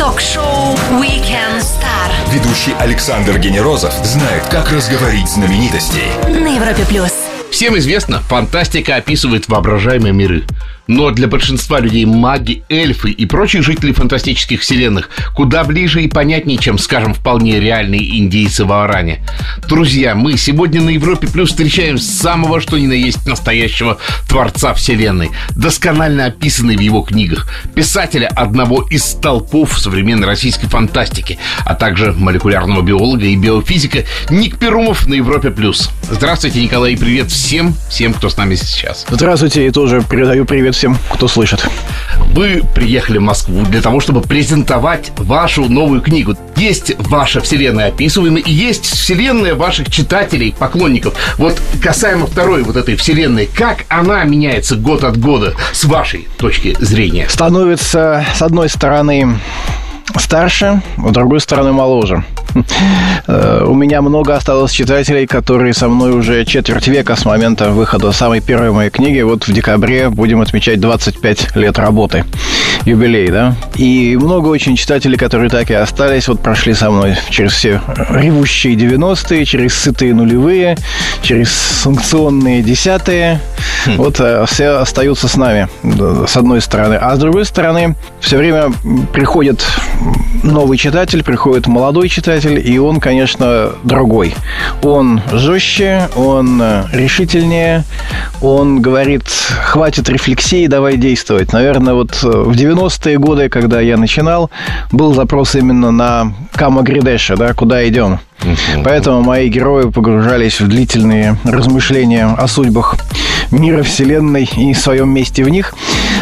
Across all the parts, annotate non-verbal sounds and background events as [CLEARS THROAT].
Ток-шоу Weekend Star Ведущий Александр Генерозов знает, как разговорить знаменитостей. на Европе плюс. Всем известно, фантастика описывает воображаемые миры. Но для большинства людей маги, эльфы и прочие жители фантастических вселенных куда ближе и понятнее, чем, скажем, вполне реальные индейцы в Аране. Друзья, мы сегодня на Европе Плюс встречаем самого что ни на есть настоящего творца вселенной, досконально описанный в его книгах, писателя одного из столпов современной российской фантастики, а также молекулярного биолога и биофизика Ник Перумов на Европе Плюс. Здравствуйте, Николай, и привет всем, всем, кто с нами сейчас. Здравствуйте, и тоже передаю привет всем, кто слышит. Вы приехали в Москву для того, чтобы презентовать вашу новую книгу. Есть ваша вселенная описываемая, и есть вселенная ваших читателей, поклонников. Вот касаемо второй вот этой вселенной, как она меняется год от года с вашей точки зрения? Становится, с одной стороны, старше, с другой стороны, моложе. Э, У меня много осталось читателей, которые со мной уже четверть века с момента выхода самой первой моей книги. Вот в декабре будем отмечать 25 лет работы. Юбилей, да? И много очень читателей, которые так и остались, вот прошли со мной через все ревущие 90-е, через сытые нулевые, через санкционные десятые. Вот э, все остаются с нами, да, с одной стороны. А с другой стороны, все время приходит новый читатель, приходит молодой читатель, и он, конечно, другой. Он жестче, он э, решительнее, он говорит, хватит рефлексии, давай действовать. Наверное, вот э, в 90-е годы, когда я начинал, был запрос именно на Кама Гридеша, да, куда идем. Поэтому мои герои погружались в длительные размышления о судьбах мира, Вселенной и своем месте в них.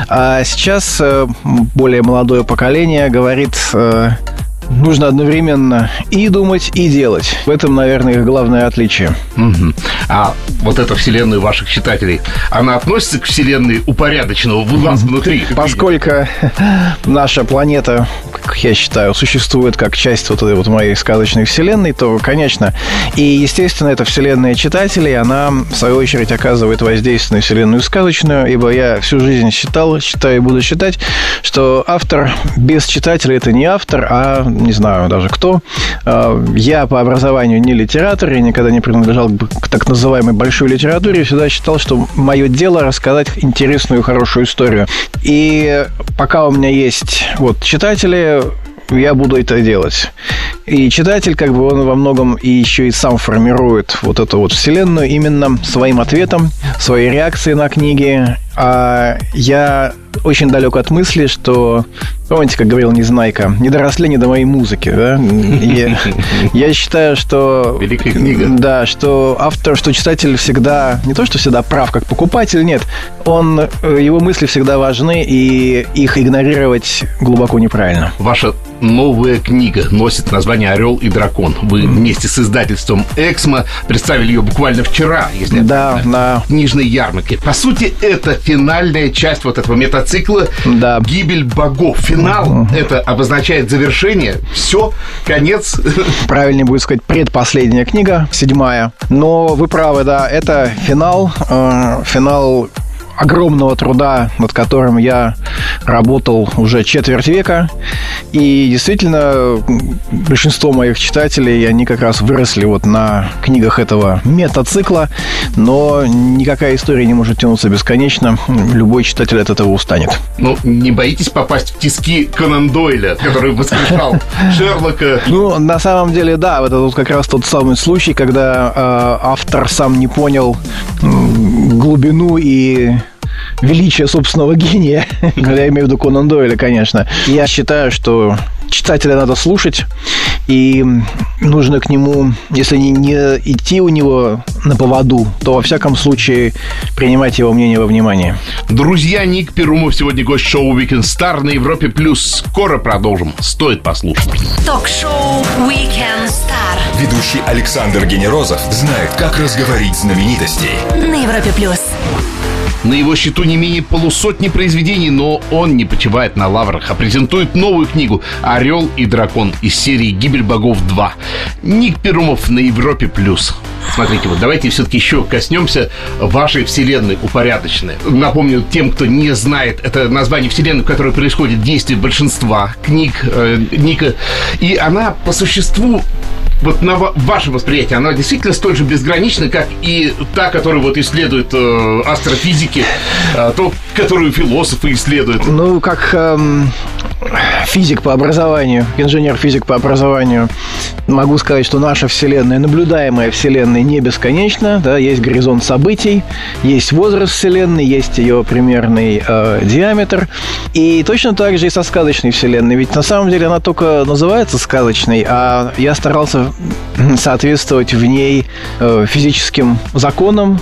А сейчас э, более молодое поколение говорит, э, нужно одновременно и думать, и делать. В этом, наверное, их главное отличие. Мгм. А вот эта вселенная ваших читателей, она относится к вселенной упорядоченного в вас внутри? Поскольку [LAUGHS] наша планета, как я считаю, существует как часть вот этой вот моей сказочной вселенной, то, конечно, и, естественно, эта вселенная читателей, она, в свою очередь, оказывает воздействие на вселенную сказочную, ибо я всю жизнь считал, считаю и буду считать, что автор без читателя – это не автор, а, не знаю даже кто. А, Я по образованию не литератор, я никогда не принадлежал к так называемой большой литературе, всегда считал, что мое дело рассказать интересную, хорошую историю. И пока у меня есть вот читатели, я буду это делать. И читатель, как бы он во многом и еще и сам формирует вот эту вот вселенную именно своим ответом, своей реакцией на книги. А я очень далек от мысли, что, помните, как говорил Незнайка, не доросли не до моей музыки, да? Я, я считаю, что... Великая книга. Да, что автор, что читатель всегда, не то, что всегда прав, как покупатель, нет, он, э, его мысли всегда важны, и их игнорировать глубоко неправильно. Ваша новая книга носит название «Орел и дракон». Вы вместе с издательством «Эксмо» представили ее буквально вчера, если Да, да. в книжной ярмарке. По сути, это финальная часть вот этого метацикла Да. «Гибель богов». Финал – это обозначает завершение, все, конец. Правильнее будет сказать предпоследняя книга, седьмая. Но вы правы, да, это финал, э, финал огромного труда, над которым я работал уже четверть века. И действительно, большинство моих читателей, они как раз выросли вот на книгах этого метацикла, но никакая история не может тянуться бесконечно. Любой читатель от этого устанет. Ну, не боитесь попасть в тиски Конан Дойля, который воскрешал [LAUGHS] Шерлока? Ну, на самом деле, да, это вот как раз тот самый случай, когда э, автор сам не понял глубину и величие собственного гения. [LAUGHS] Я имею в виду Конан Дойля, конечно. Я считаю, что читателя надо слушать, и нужно к нему, если не, не идти у него на поводу, то во всяком случае принимать его мнение во внимание. Друзья, Ник Перумов сегодня гость шоу Weekend Star на Европе Плюс. Скоро продолжим. Стоит послушать. Ток-шоу Weekend Star Ведущий Александр Генерозов знает, как разговорить знаменитостей. на Европе плюс. На его счету не менее полусотни произведений, но он не почивает на лаврах, а презентует новую книгу «Орел и дракон» из серии «Гибель богов 2». Ник Перумов на Европе+. плюс. Смотрите, вот давайте все-таки еще коснемся вашей вселенной упорядоченной. Напомню тем, кто не знает, это название вселенной, в которой происходит действие большинства книг э, Ника. И она по существу вот на ваше восприятие, она действительно столь же безгранична, как и та, которую вот исследуют э, астрофизики, э, то, которую философы исследуют. Ну, как эм, физик по образованию, инженер-физик по образованию, могу сказать, что наша Вселенная, наблюдаемая Вселенная, не бесконечна. Да, есть горизонт событий, есть возраст Вселенной, есть ее примерный э, диаметр. И точно так же и со сказочной Вселенной. Ведь на самом деле она только называется сказочной, а я старался [CLEARS THROAT] соответствовать в ней э, физическим законам,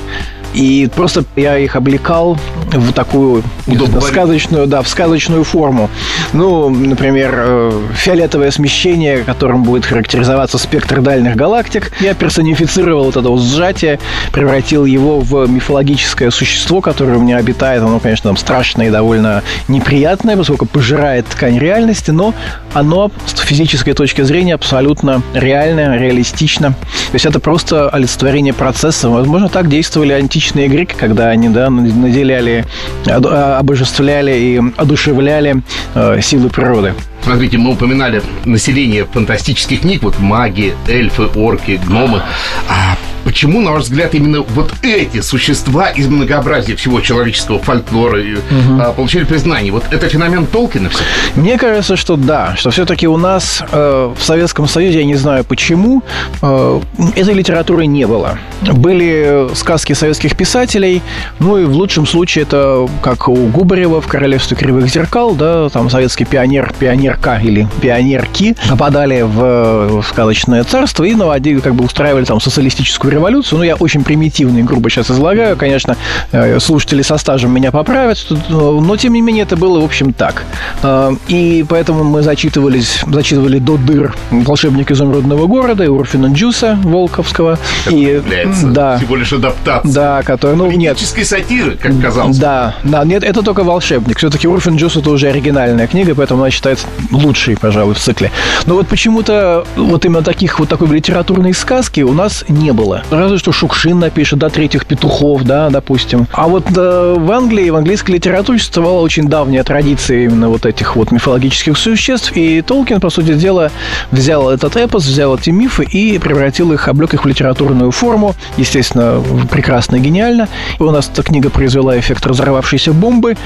и просто я их облекал в такую Удобно сказочную, да, в сказочную форму. Ну, например, э, фиолетовое смещение, которым будет характеризоваться спектр дальних галактик. Я персонифицировал вот это вот сжатие, превратил его в мифологическое существо, которое у меня обитает. Оно, конечно, там страшное и довольно неприятное, поскольку пожирает ткань реальности, но оно с физической точки зрения абсолютно реальное, реалистично. То есть это просто олицетворение процесса. Возможно, так действовали античные греки, когда они да, наделяли, обожествляли и одушевляли э, силы природы. Смотрите, мы упоминали население фантастических книг, вот маги, эльфы, орки, гномы. А Почему, на ваш взгляд, именно вот эти существа из многообразия всего человеческого фольклора угу. получили признание? Вот это феномен Толкина все? Мне кажется, что да, что все-таки у нас э, в Советском Союзе, я не знаю почему, э, этой литературы не было. Были сказки советских писателей, ну и в лучшем случае это как у Губарева в «Королевстве кривых зеркал», да, там советский пионер, пионерка или пионерки попадали в, сказочное царство и наводили, как бы устраивали там социалистическую революцию. Ну, я очень примитивно и грубо сейчас излагаю. Конечно, э, слушатели со стажем меня поправят, но, тем не менее, это было, в общем, так. Э, и поэтому мы зачитывались, зачитывали до дыр «Волшебник изумрудного города» и Урфина Джуса Волковского. Это и, да, всего лишь адаптация. Да, который, ну, нет. сатиры, как казалось. Да, да, нет, это только «Волшебник». Все-таки Урфин Джус это уже оригинальная книга, поэтому она считается лучшей, пожалуй, в цикле. Но вот почему-то вот именно таких вот такой литературной сказки у нас не было. Разве что Шукшин напишет, да, третьих петухов, да, допустим. А вот да, в Англии, в английской литературе существовала очень давняя традиция именно вот этих вот мифологических существ, и Толкин, по сути дела, взял этот эпос, взял эти мифы и превратил их, облег их в литературную форму. Естественно, прекрасно и гениально. И у нас эта книга произвела эффект разорвавшейся бомбы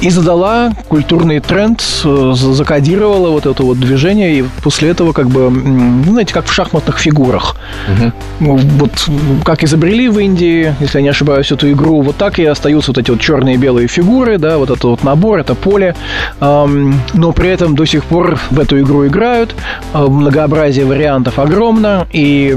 и задала культурный тренд, закодировала вот это вот движение, и после этого как бы, знаете, как в шахматных фигурах. Угу. Вот как изобрели в Индии, если я не ошибаюсь, эту игру, вот так и остаются вот эти вот черные и белые фигуры, да, вот этот вот набор, это поле, но при этом до сих пор в эту игру играют, многообразие вариантов огромно, и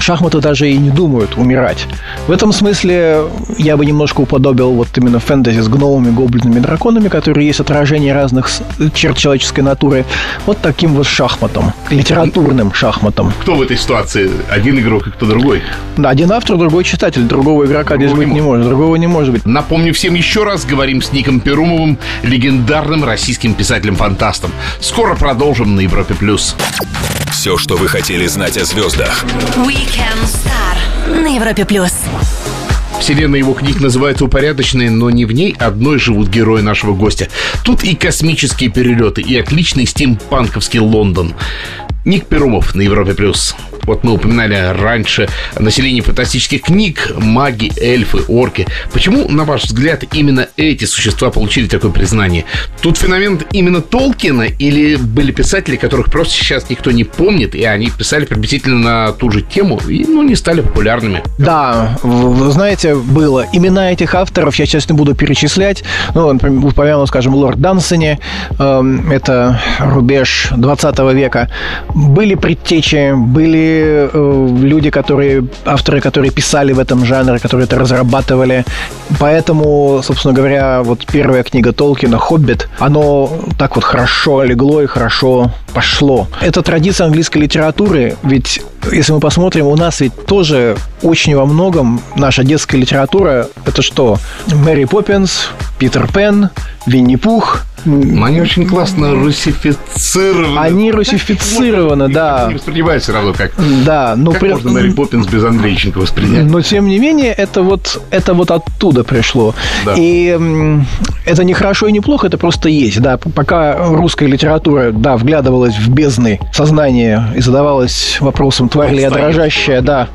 шахматы даже и не думают умирать. В этом смысле я бы немножко уподобил вот именно фэнтези с гномами, гоблинами, драконами, которые есть отражение разных черт человеческой натуры, вот таким вот шахматом, литературным шахматом. Кто в этой ситуации? Один игрок и кто другой? Да, один автор, другой читатель. Другого игрока другого здесь быть не может. Другого не может быть. Напомню всем еще раз, говорим с Ником Перумовым, легендарным российским писателем-фантастом. Скоро продолжим на Европе+. плюс. Все, что вы хотели знать о звездах. Weekend Star на Европе плюс. Вселенная его книг называется упорядоченной, но не в ней одной живут герои нашего гостя. Тут и космические перелеты, и отличный стимпанковский Лондон. Ник Перумов на Европе плюс. Вот мы упоминали раньше население фантастических книг, маги, эльфы, орки. Почему, на ваш взгляд, именно эти существа получили такое признание? Тут феномен именно Толкина или были писатели, которых просто сейчас никто не помнит, и они писали приблизительно на ту же тему и, ну, не стали популярными? Да, вы знаете, было. Имена этих авторов я сейчас не буду перечислять. Ну, например, упомянул, скажем, Лорд Дансони, э, это рубеж 20 века. Были предтечи, были э, люди, которые, авторы, которые писали в этом жанре, которые это разрабатывали. Поэтому, собственно говоря, вот первая книга Толкина «Хоббит», оно так вот хорошо легло и хорошо пошло. Это традиция английской литературы, ведь если мы посмотрим, у нас ведь тоже очень во многом наша детская литература – это что? Мэри Поппинс, Питер Пен, Винни-Пух – они очень классно русифицированы. Они русифицированы, да. Не воспринимаются все равно как... Да, но... Как при... можно Мэри Поппинс без Андрейченко воспринять? Но, тем не менее, это вот, это вот оттуда пришло. Да. И это не хорошо и не плохо, это просто есть. Да, пока русская литература, да, вглядывалась в бездны сознания и задавалась вопросом, тварь ли я дрожащая, да,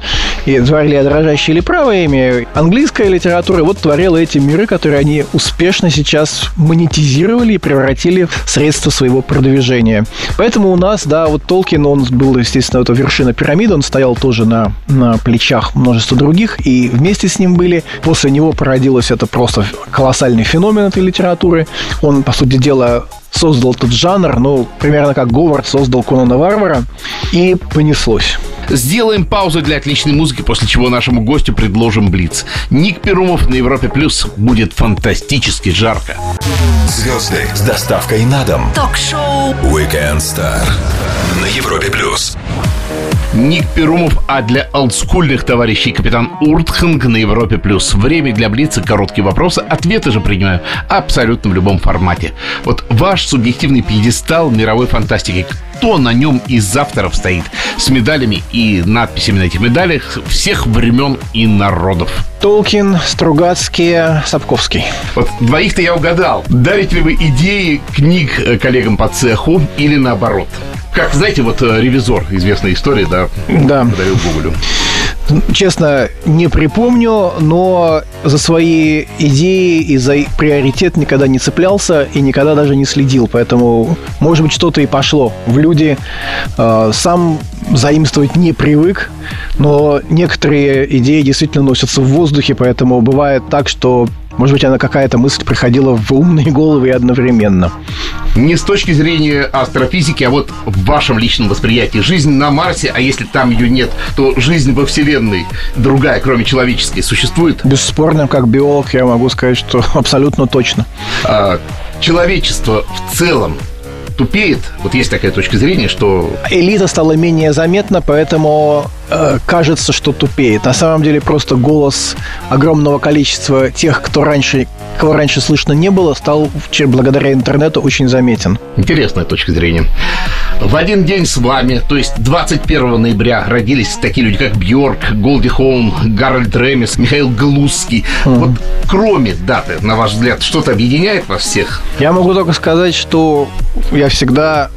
и тварь ли я дрожащая или правое имя, английская литература вот творила эти миры, которые они успешно сейчас монетизировали превратили в средство своего продвижения. Поэтому у нас, да, вот Толкин, он был, естественно, это вершина пирамиды, он стоял тоже на, на плечах множества других, и вместе с ним были. После него породилось это просто колоссальный феномен этой литературы. Он, по сути дела, создал этот жанр, ну, примерно как Говард создал Конана Варвара, и понеслось. Сделаем паузу для отличной музыки, после чего нашему гостю предложим Блиц. Ник Перумов на Европе Плюс будет фантастически жарко. Звезды с доставкой на дом. Ток-шоу Weekend Star на Европе Плюс. Ник Перумов, а для олдскульных товарищей капитан Уртханг на Европе+. плюс. Время для Блица, короткие вопросы, ответы же принимаю абсолютно в любом формате. Вот ваш субъективный пьедестал мировой фантастики, кто на нем из авторов стоит с медалями и надписями на этих медалях всех времен и народов? Толкин, Стругацкий, Сапковский. Вот двоих-то я угадал. Дарите ли вы идеи книг э, коллегам по цеху или наоборот? Как, знаете, вот э, ревизор, известная история, да, да. подарил Гоголю. Честно, не припомню, но за свои идеи и за приоритет никогда не цеплялся и никогда даже не следил. Поэтому, может быть, что-то и пошло в люди. Э, сам заимствовать не привык, но некоторые идеи действительно носятся в воздухе, поэтому бывает так, что может быть, она какая-то мысль приходила в умные головы одновременно. Не с точки зрения астрофизики, а вот в вашем личном восприятии. Жизнь на Марсе, а если там ее нет, то жизнь во Вселенной, другая, кроме человеческой, существует? Бесспорно, как биолог, я могу сказать, что [LAUGHS] абсолютно точно. А, человечество в целом тупеет. Вот есть такая точка зрения, что... Элита стала менее заметна, поэтому кажется, что тупеет. На самом деле просто голос огромного количества тех, кто раньше, кого раньше слышно не было, стал благодаря интернету очень заметен. Интересная точка зрения. В один день с вами, то есть 21 ноября, родились такие люди, как Бьорк, Голди Хоун, Гарольд Ремис, Михаил Глузский. Mm. Вот кроме даты, на ваш взгляд, что-то объединяет вас всех? Я могу только сказать, что я всегда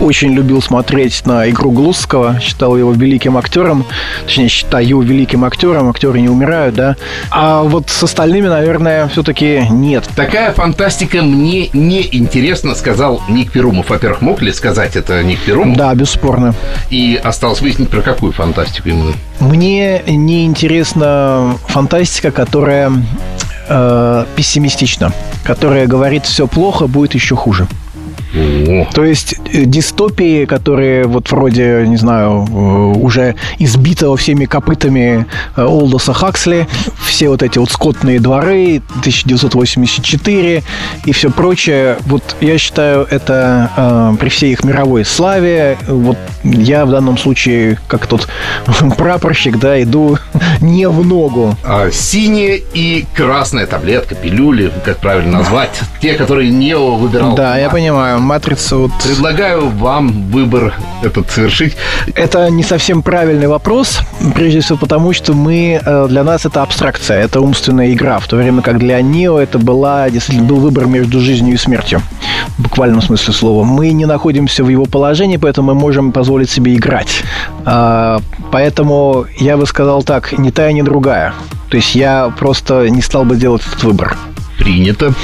очень любил смотреть на игру Глузского, считал его великим актером, точнее, считаю его великим актером, актеры не умирают, да. А вот с остальными, наверное, все-таки нет. Такая фантастика мне не интересна, сказал Ник Перумов. Во-первых, мог ли сказать это Ник Перумов? Да, бесспорно. И осталось выяснить, про какую фантастику именно. Мне не интересна фантастика, которая э, пессимистична, которая говорит, все плохо, будет еще хуже. То есть э, дистопии, которые вот вроде, не знаю, э, уже избитого всеми копытами э, Олдоса Хаксли, все вот эти вот скотные дворы, 1984 и все прочее, вот я считаю, это э, при всей их мировой славе, вот я в данном случае, как тот [LAUGHS] прапорщик, да, иду [LAUGHS] не в ногу. А, синяя и красная таблетка, пилюли, как правильно назвать, те, которые не выбирал. Да, я понимаю матрица. Вот... Предлагаю вам выбор этот совершить. Это не совсем правильный вопрос, прежде всего потому, что мы, э, для нас это абстракция, это умственная игра, в то время как для Нео это была, действительно, был выбор между жизнью и смертью, в буквальном смысле слова. Мы не находимся в его положении, поэтому мы можем позволить себе играть. А, поэтому я бы сказал так, ни та, ни другая. То есть я просто не стал бы делать этот выбор. Принято.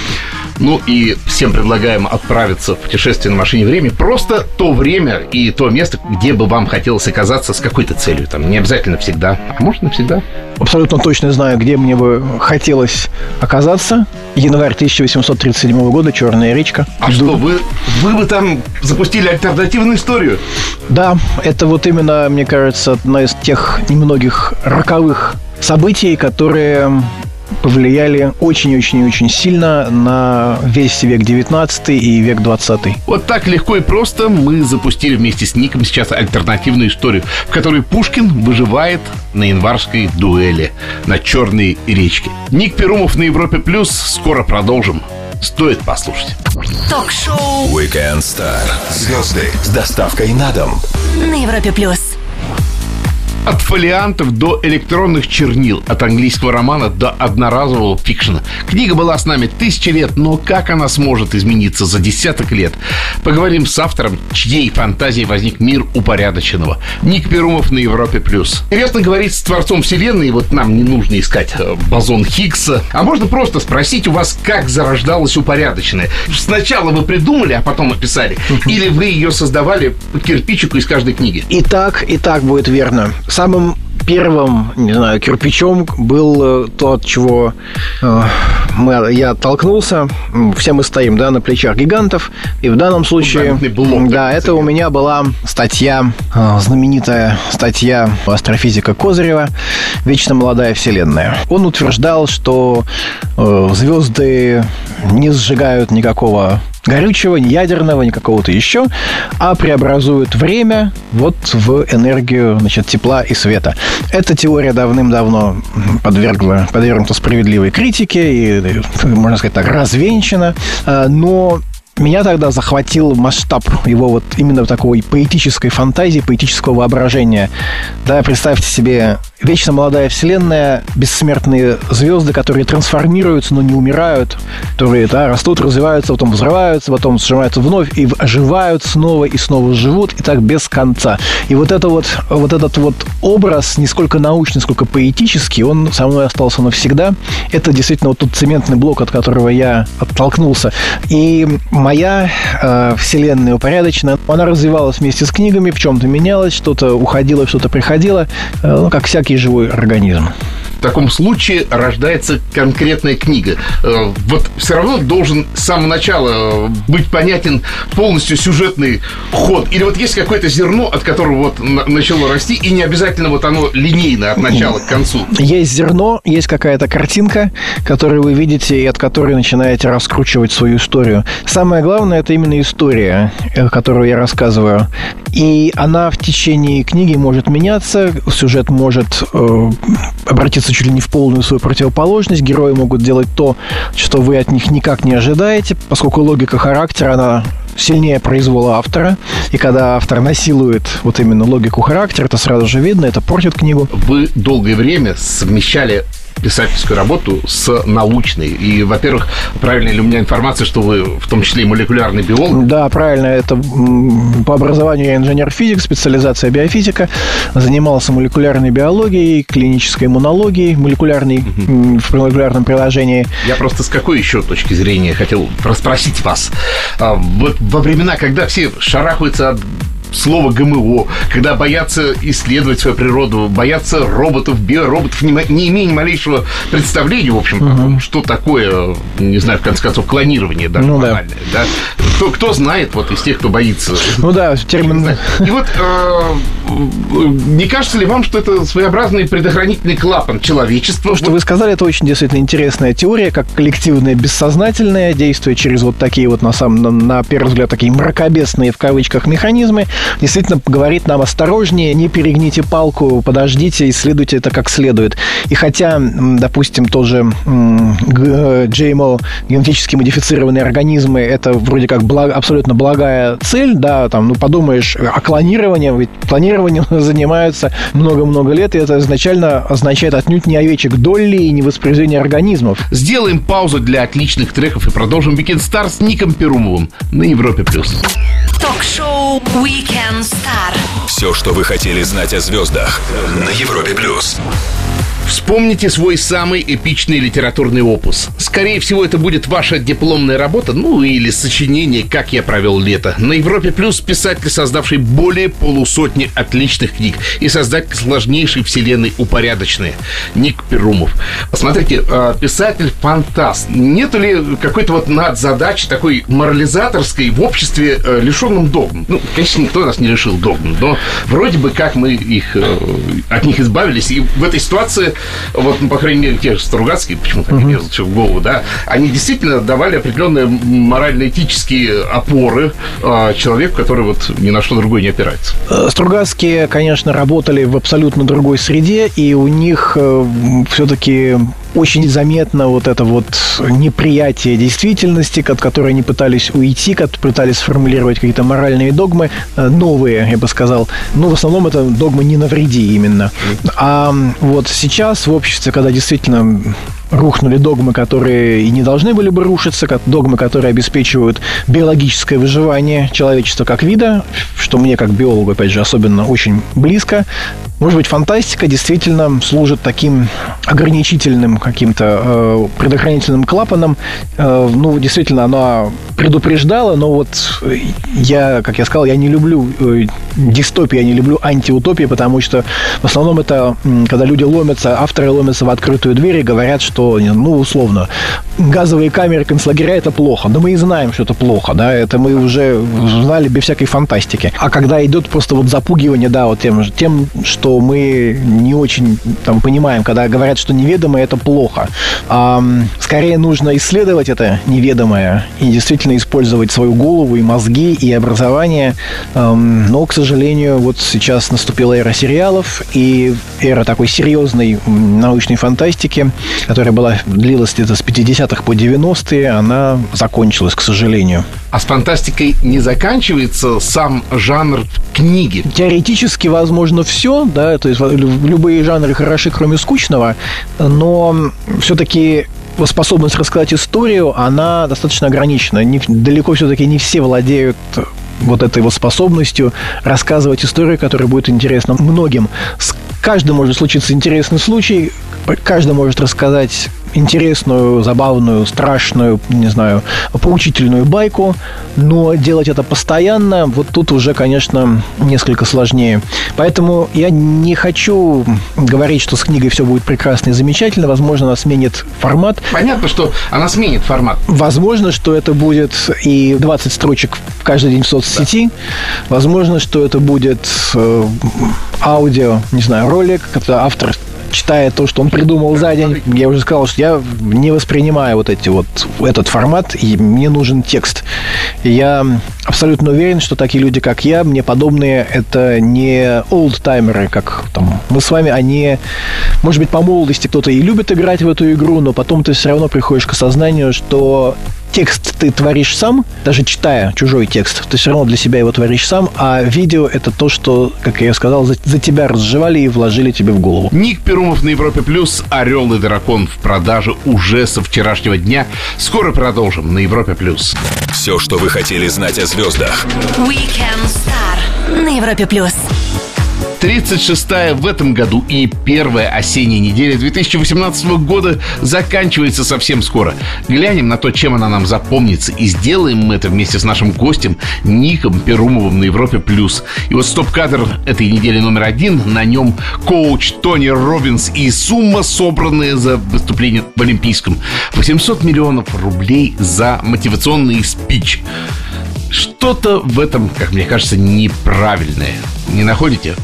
Ну и всем предлагаем отправиться в путешествие на машине времени. Просто то время и то место, где бы вам хотелось оказаться с какой-то целью. Там не обязательно всегда, а может навсегда. Абсолютно точно знаю, где мне бы хотелось оказаться. Январь 1837 года, Черная речка. А Иду. что, вы, вы бы там запустили альтернативную историю? Да, это вот именно, мне кажется, одна из тех немногих роковых событий, которые повлияли очень-очень-очень сильно на весь век 19 и век 20. Вот так легко и просто мы запустили вместе с Ником сейчас альтернативную историю, в которой Пушкин выживает на январской дуэли на Черной речке. Ник Перумов на Европе Плюс. Скоро продолжим. Стоит послушать. Ток-шоу Weekend Star. Звезды с доставкой на дом. На Европе Плюс. От фолиантов до электронных чернил, от английского романа до одноразового фикшена. Книга была с нами тысячи лет, но как она сможет измениться за десяток лет? Поговорим с автором, чьей фантазии возник мир упорядоченного. Ник Перумов на Европе+. плюс. Интересно говорить с Творцом Вселенной, вот нам не нужно искать э, бозон Хиггса, а можно просто спросить у вас, как зарождалась упорядоченная. Сначала вы придумали, а потом описали, или вы ее создавали по кирпичику из каждой книги? И так, и так будет верно самым первым, не знаю, кирпичом был э, то, от чего э, мы, я оттолкнулся. Все мы стоим, да, на плечах гигантов. И в данном случае... Блок, да, это у меня была статья, э, знаменитая статья астрофизика Козырева «Вечно молодая Вселенная». Он утверждал, что звезды не сжигают никакого горючего, ни ядерного, ни какого-то еще, а преобразуют время вот в энергию значит, тепла и света. Эта теория давным-давно подвергла, подвергнута справедливой критике и, можно сказать так, развенчана, а, но меня тогда захватил масштаб его вот именно такой поэтической фантазии, поэтического воображения. Да, представьте себе вечно молодая вселенная, бессмертные звезды, которые трансформируются, но не умирают, которые да, растут, развиваются, потом взрываются, потом сжимаются вновь и оживают снова и снова живут, и так без конца. И вот, это вот, вот этот вот образ, не сколько научный, сколько поэтический, он со мной остался навсегда. Это действительно вот тот цементный блок, от которого я оттолкнулся. И моя э, вселенная упорядочена, она развивалась вместе с книгами, в чем-то менялась, что-то уходило, что-то приходило, э, ну, как всякий живой организм таком случае рождается конкретная книга. Э, вот все равно должен с самого начала э, быть понятен полностью сюжетный ход. Или вот есть какое-то зерно, от которого вот начало расти, и не обязательно вот оно линейно от начала к концу. Есть зерно, есть какая-то картинка, которую вы видите, и от которой начинаете раскручивать свою историю. Самое главное, это именно история, э, которую я рассказываю. И она в течение книги может меняться, сюжет может э, обратиться чуть ли не в полную свою противоположность. Герои могут делать то, что вы от них никак не ожидаете, поскольку логика характера, она сильнее произвола автора. И когда автор насилует вот именно логику характера, это сразу же видно, это портит книгу. Вы долгое время совмещали писательскую работу с научной. И, во-первых, правильная ли у меня информация, что вы в том числе и молекулярный биолог? Да, правильно. Это по образованию я инженер-физик, специализация биофизика. Занимался молекулярной биологией, клинической иммунологией, молекулярной, угу. в молекулярном приложении. Я просто с какой еще точки зрения хотел расспросить вас. А, вот во времена, когда все шарахаются от слово ГМО, когда боятся исследовать свою природу, боятся роботов, биороботов, не, не имея ни малейшего представления, в общем, угу. что такое, не знаю, в конце концов, клонирование, да, ну, да. да? Кто, кто знает вот из тех, кто боится? Ну да, термин... И вот э, не кажется ли вам, что это своеобразный предохранительный клапан человечества? То, что вы сказали, это очень действительно интересная теория, как коллективное бессознательное, действие через вот такие вот, на самом, на, на первый взгляд, такие мракобесные, в кавычках, механизмы, действительно говорит нам осторожнее, не перегните палку, подождите, исследуйте это как следует. И хотя, допустим, тоже GMO, генетически модифицированные организмы, это вроде как благ, абсолютно благая цель, да, там, ну, подумаешь, о клонировании, ведь клонированием [LAUGHS] занимаются много-много лет, и это изначально означает отнюдь не овечек Долли и не воспроизведение организмов. Сделаем паузу для отличных треков и продолжим Weekend Star с Ником Перумовым на Европе+. плюс. Ток-шоу Weekend Star. Все, что вы хотели знать о звездах на Европе+. плюс. Вспомните свой самый эпичный литературный опус. Скорее всего, это будет ваша дипломная работа, ну или сочинение «Как я провел лето». На Европе Плюс писатель, создавший более полусотни отличных книг и создатель сложнейшей вселенной «Упорядочные» Ник Перумов. Посмотрите, а, писатель-фантаст. Нету ли какой-то вот надзадачи такой морализаторской в обществе э, лишенном догм? Ну, конечно, никто нас не лишил догм, но вроде бы как мы их, э, от них избавились. И в этой ситуации вот, ну, по крайней мере, те же Стругацкие, почему-то uh-huh. лезут в голову, да, они действительно давали определенные морально-этические опоры э, человеку, который вот ни на что другое не опирается. Э, Стругацкие, конечно, работали в абсолютно другой среде, и у них э, все-таки очень заметно вот это вот неприятие действительности, от которой они пытались уйти, как пытались сформулировать какие-то моральные догмы, э, новые, я бы сказал. Но в основном это догмы «не навреди» именно. А вот сейчас в обществе, когда действительно рухнули догмы, которые и не должны были бы рушиться, как догмы, которые обеспечивают биологическое выживание человечества как вида, что мне как биологу, опять же, особенно очень близко. Может быть, фантастика действительно служит таким ограничительным каким-то э, предохранительным клапаном. Э, ну, действительно, она предупреждала, но вот я, как я сказал, я не люблю э, дистопии, я не люблю антиутопии, потому что в основном это, когда люди ломятся, авторы ломятся в открытую дверь и говорят, что, ну, условно, газовые камеры концлагеря – это плохо. Да мы и знаем, что это плохо, да, это мы уже знали без всякой фантастики. А когда идет просто вот запугивание, да, вот тем, тем что мы не очень там понимаем, когда говорят, что неведомое – это плохо. А, скорее нужно исследовать это неведомое и действительно использовать свою голову и мозги и образование. Но, к сожалению, вот сейчас наступила эра сериалов и эра такой серьезной научной фантастики, которая была длилась где-то с 50-х по 90-е, она закончилась, к сожалению. А с фантастикой не заканчивается сам жанр книги? Теоретически возможно все, да, то есть любые жанры хороши, кроме скучного, но все-таки способность рассказать историю, она достаточно ограничена. Не, далеко все-таки не все владеют вот этой вот способностью рассказывать историю, которая будет интересна многим. С каждым может случиться интересный случай, каждый может рассказать интересную, забавную, страшную, не знаю, поучительную байку, но делать это постоянно, вот тут уже, конечно, несколько сложнее. Поэтому я не хочу говорить, что с книгой все будет прекрасно и замечательно. Возможно, она сменит формат. Понятно, что она сменит формат. Возможно, что это будет и 20 строчек каждый день в соцсети. Да. Возможно, что это будет э, аудио, не знаю, ролик, когда автор читая то, что он придумал за день, я уже сказал, что я не воспринимаю вот эти вот этот формат, и мне нужен текст. И я абсолютно уверен, что такие люди, как я, мне подобные, это не олдтаймеры, как там мы с вами, они, может быть, по молодости кто-то и любит играть в эту игру, но потом ты все равно приходишь к осознанию, что текст ты творишь сам, даже читая чужой текст, ты все равно для себя его творишь сам, а видео это то, что, как я сказал, за, за тебя разжевали и вложили тебе в голову. Ник Перумов на Европе Плюс, Орел и Дракон в продаже уже со вчерашнего дня. Скоро продолжим на Европе Плюс. Все, что вы хотели знать о звездах. Weekend Star на Европе Плюс. 36-я в этом году и первая осенняя неделя 2018 года заканчивается совсем скоро. Глянем на то, чем она нам запомнится, и сделаем мы это вместе с нашим гостем Ником Перумовым на Европе+. плюс. И вот стоп-кадр этой недели номер один, на нем коуч Тони Робинс и сумма, собранная за выступление в Олимпийском. 800 миллионов рублей за мотивационный спич. Что-то в этом, как мне кажется, неправильное. Не находите?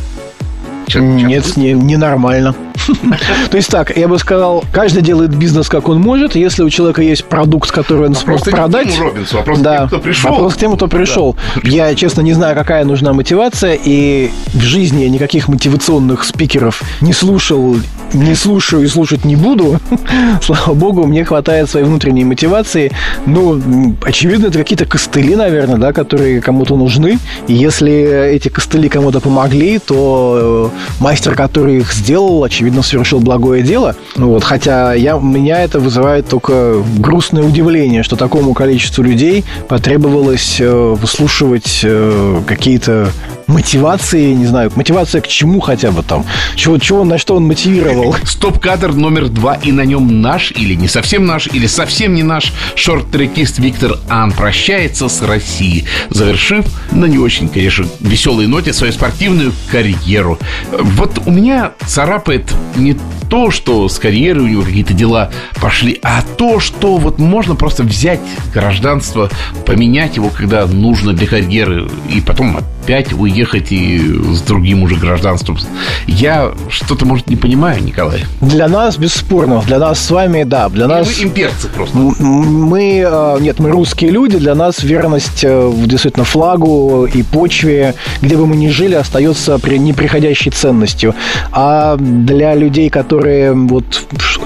Нет, не, ненормально. [LAUGHS] То есть так, я бы сказал, каждый делает бизнес, как он может. Если у человека есть продукт, который он смог продать... Робинсу, вопрос да, к тем, кто пришел. Вопрос к тем, кто пришел. [LAUGHS] Я, честно, не знаю, какая нужна мотивация, и в жизни я никаких мотивационных спикеров не слушал, не слушаю и слушать не буду. [LAUGHS] Слава богу, мне хватает своей внутренней мотивации. Ну, очевидно, это какие-то костыли, наверное, да, которые кому-то нужны. И если эти костыли кому-то помогли, то э, мастер, который их сделал, очевидно, совершил благое дело. Вот, хотя я, меня это вызывает только грустное удивление, что такому количеству людей потребовалось э, выслушивать э, какие-то мотивации, не знаю, мотивация к чему хотя бы там, чего, чего на что он мотивировал. [LAUGHS] Стоп-кадр номер два, и на нем наш или не совсем наш, или совсем не наш шорт-трекист Виктор Ан прощается с Россией, завершив на не очень, конечно, веселой ноте свою спортивную карьеру. Вот у меня царапает не то, что с карьерой у него какие-то дела пошли, а то, что вот можно просто взять гражданство, поменять его, когда нужно для карьеры, и потом пять уехать и с другим уже гражданством. Я что-то, может, не понимаю, Николай. Для нас, бесспорно, для нас с вами, да, для нас... Мы имперцы просто. Мы, э, нет, мы русские люди, для нас верность э, действительно флагу и почве, где бы мы ни жили, остается при неприходящей ценностью. А для людей, которые, вот,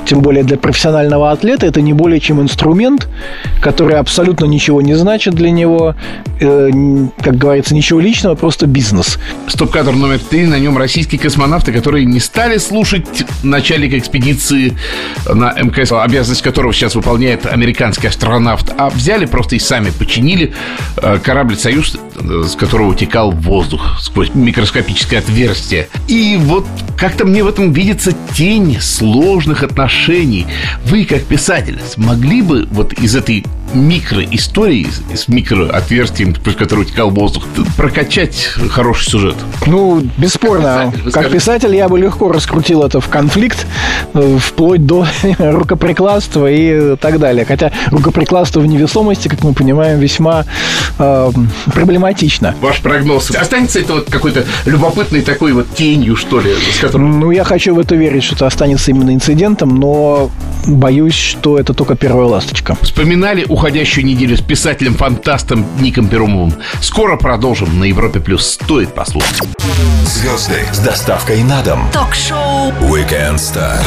тем более для профессионального атлета, это не более чем инструмент, который абсолютно ничего не значит для него, э, как говорится, ничего личного, просто бизнес. Стоп-кадр номер три, на нем российские космонавты, которые не стали слушать начальника экспедиции на МКС, обязанность которого сейчас выполняет американский астронавт, а взяли просто и сами починили э, корабль «Союз», э, с которого утекал воздух сквозь микроскопическое отверстие. И вот как-то мне в этом видится тень сложных отношений. Вы, как писатель, смогли бы вот из этой микроистории с микроотверстием, сквозь которое утекал воздух, прокачать хороший сюжет? Ну, бесспорно. Как писатель, как писатель я бы легко раскрутил это в конфликт, э, вплоть до [LAUGHS] рукоприкладства и так далее. Хотя рукоприкладство в невесомости, как мы понимаем, весьма э, проблематично. Ваш прогноз. Останется это вот какой-то любопытной такой вот тенью, что ли, с которым... Ну, я хочу в это верить, что это останется именно инцидентом, но боюсь, что это только первая ласточка. Вспоминали уходящую неделю с писателем-фантастом Ником Перумовым. Скоро продолжим на Европе Плюс. Стоит послушать. Звезды с доставкой на дом. Ток-шоу Weekend Star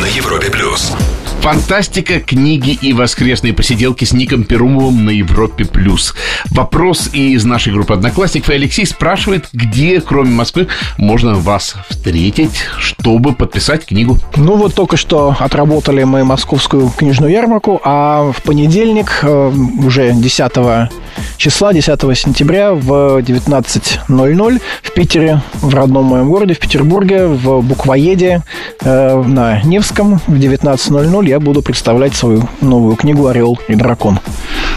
на Европе Плюс. Фантастика, книги и воскресные посиделки с Ником Перумовым на Европе+. плюс. Вопрос из нашей группы одноклассников. Алексей спрашивает, где, кроме Москвы, можно вас встретить, чтобы подписать книгу. Ну вот только что отработали мы московскую книжную ярмарку, а в понедельник, э, уже 10 числа, 10 сентября в 19.00 в Питере, в родном моем городе, в Петербурге, в Буквоеде э, на Невском в 19.00 я буду представлять свою новую книгу «Орел и дракон».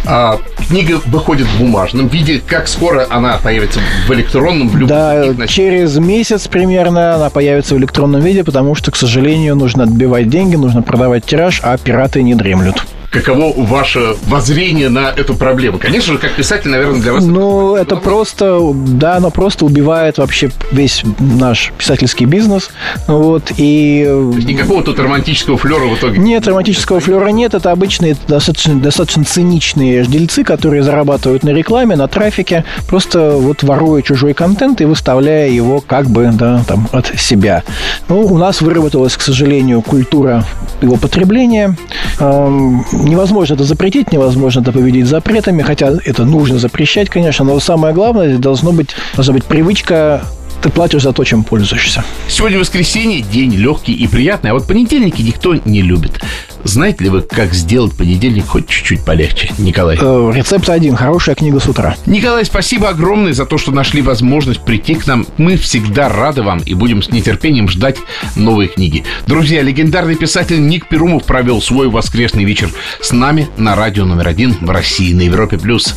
А, книга выходит в бумажном виде. Как скоро она появится в электронном? В любом да, через месяц примерно она появится в электронном виде, потому что, к сожалению, нужно отбивать деньги, нужно продавать тираж, а пираты не дремлют каково ваше воззрение на эту проблему? Конечно же, как писатель, наверное, для вас... Ну, это, это просто, да, оно просто убивает вообще весь наш писательский бизнес. Вот, и... никакого тут романтического флера в итоге? Нет, романтического флера нет. Это обычные, достаточно, достаточно циничные дельцы, которые зарабатывают на рекламе, на трафике, просто вот воруя чужой контент и выставляя его как бы, да, там, от себя. Ну, у нас выработалась, к сожалению, культура его потребления невозможно это запретить, невозможно это победить запретами, хотя это нужно запрещать, конечно, но самое главное, должно быть, должна быть привычка ты платишь за то, чем пользуешься. Сегодня воскресенье, день легкий и приятный, а вот понедельники никто не любит. Знаете ли вы, как сделать понедельник хоть чуть-чуть полегче, Николай? Э, рецепт один. Хорошая книга с утра. Николай, спасибо огромное за то, что нашли возможность прийти к нам. Мы всегда рады вам и будем с нетерпением ждать новые книги. Друзья, легендарный писатель Ник Перумов провел свой воскресный вечер с нами на радио номер один в России на Европе+. плюс.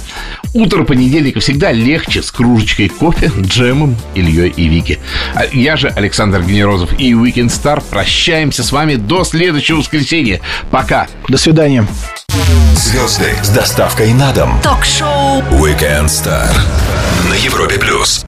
Утро понедельника всегда легче с кружечкой кофе, джемом, Ильей и Вики. А я же, Александр Генерозов и Weekend Star прощаемся с вами до следующего воскресенья. Пока. До свидания. Звезды с доставкой на дом. Ток-шоу Weekend Star на Европе плюс.